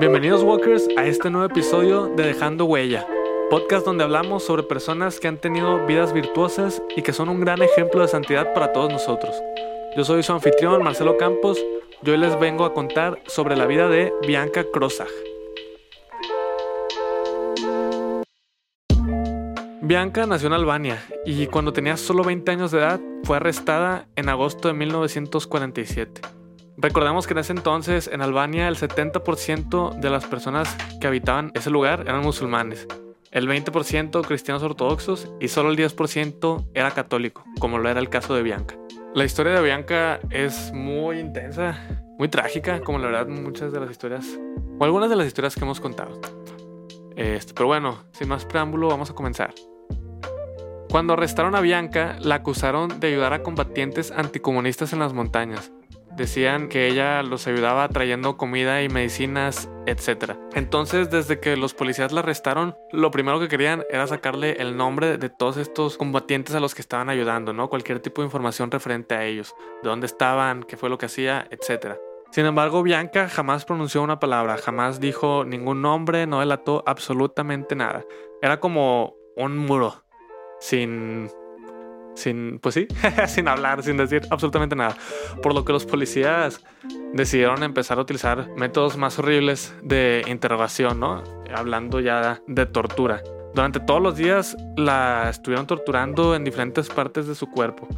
Bienvenidos Walkers a este nuevo episodio de Dejando Huella, podcast donde hablamos sobre personas que han tenido vidas virtuosas y que son un gran ejemplo de santidad para todos nosotros. Yo soy su anfitrión Marcelo Campos y hoy les vengo a contar sobre la vida de Bianca Krosach. Bianca nació en Albania y cuando tenía solo 20 años de edad fue arrestada en agosto de 1947. Recordemos que en ese entonces en Albania el 70% de las personas que habitaban ese lugar eran musulmanes, el 20% cristianos ortodoxos y solo el 10% era católico, como lo era el caso de Bianca. La historia de Bianca es muy intensa, muy trágica, como la verdad muchas de las historias, o algunas de las historias que hemos contado. Este, pero bueno, sin más preámbulo, vamos a comenzar. Cuando arrestaron a Bianca, la acusaron de ayudar a combatientes anticomunistas en las montañas. Decían que ella los ayudaba trayendo comida y medicinas, etc. Entonces, desde que los policías la arrestaron, lo primero que querían era sacarle el nombre de todos estos combatientes a los que estaban ayudando, ¿no? Cualquier tipo de información referente a ellos, de dónde estaban, qué fue lo que hacía, etc. Sin embargo, Bianca jamás pronunció una palabra, jamás dijo ningún nombre, no delató absolutamente nada. Era como un muro, sin sin, pues sí, sin hablar, sin decir absolutamente nada. Por lo que los policías decidieron empezar a utilizar métodos más horribles de interrogación, ¿no? Hablando ya de tortura. Durante todos los días la estuvieron torturando en diferentes partes de su cuerpo.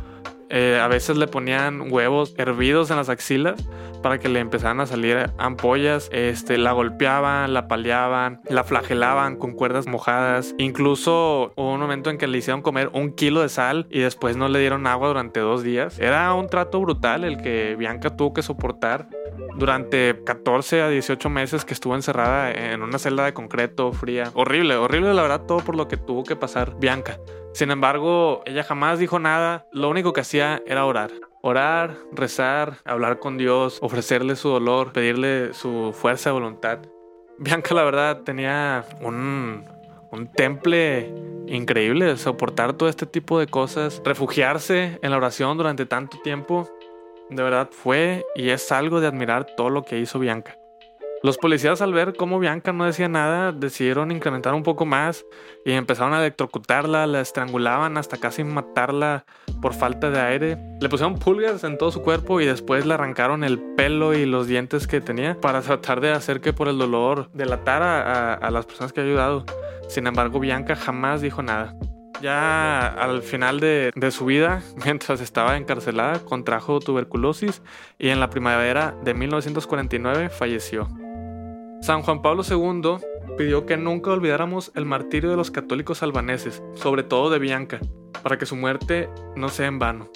Eh, a veces le ponían huevos hervidos en las axilas para que le empezaran a salir ampollas. Este, la golpeaban, la paliaban, la flagelaban con cuerdas mojadas. Incluso hubo un momento en que le hicieron comer un kilo de sal y después no le dieron agua durante dos días. Era un trato brutal el que Bianca tuvo que soportar durante 14 a 18 meses que estuvo encerrada en una celda de concreto fría. Horrible, horrible la verdad todo por lo que tuvo que pasar Bianca. Sin embargo, ella jamás dijo nada, lo único que hacía era orar. Orar, rezar, hablar con Dios, ofrecerle su dolor, pedirle su fuerza de voluntad. Bianca la verdad tenía un, un temple increíble, soportar todo este tipo de cosas, refugiarse en la oración durante tanto tiempo. De verdad fue y es algo de admirar todo lo que hizo Bianca. Los policías al ver cómo Bianca no decía nada decidieron incrementar un poco más y empezaron a electrocutarla, la estrangulaban hasta casi matarla por falta de aire. Le pusieron pulgas en todo su cuerpo y después le arrancaron el pelo y los dientes que tenía para tratar de hacer que por el dolor delatara a, las personas que ha ayudado. Sin embargo, Bianca jamás dijo nada. Ya al final de, su vida, mientras estaba encarcelada, contrajo tuberculosis y en la primavera de 1949 falleció. San Juan Pablo II pidió que nunca olvidáramos el martirio de los católicos albaneses, sobre todo de Bianca, para que su muerte no sea en vano.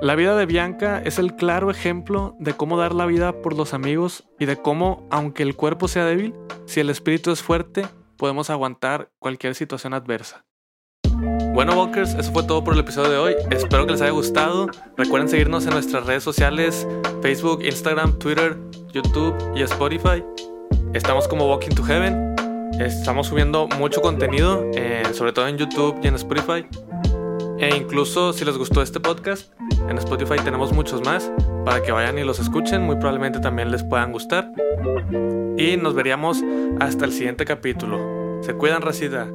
La vida de Bianca es el claro ejemplo de cómo dar la vida por los amigos y de cómo, aunque el cuerpo sea débil, si el espíritu es fuerte, podemos aguantar cualquier situación adversa. Bueno, Walkers, eso fue todo por el episodio de hoy. Espero que les haya gustado. Recuerden seguirnos en nuestras redes sociales: Facebook, Instagram, Twitter, YouTube y Spotify. Estamos como Walking to Heaven. Estamos subiendo mucho contenido, eh, sobre todo en YouTube y en Spotify. E incluso si les gustó este podcast, en Spotify tenemos muchos más para que vayan y los escuchen. Muy probablemente también les puedan gustar. Y nos veríamos hasta el siguiente capítulo. Se cuidan, Racida.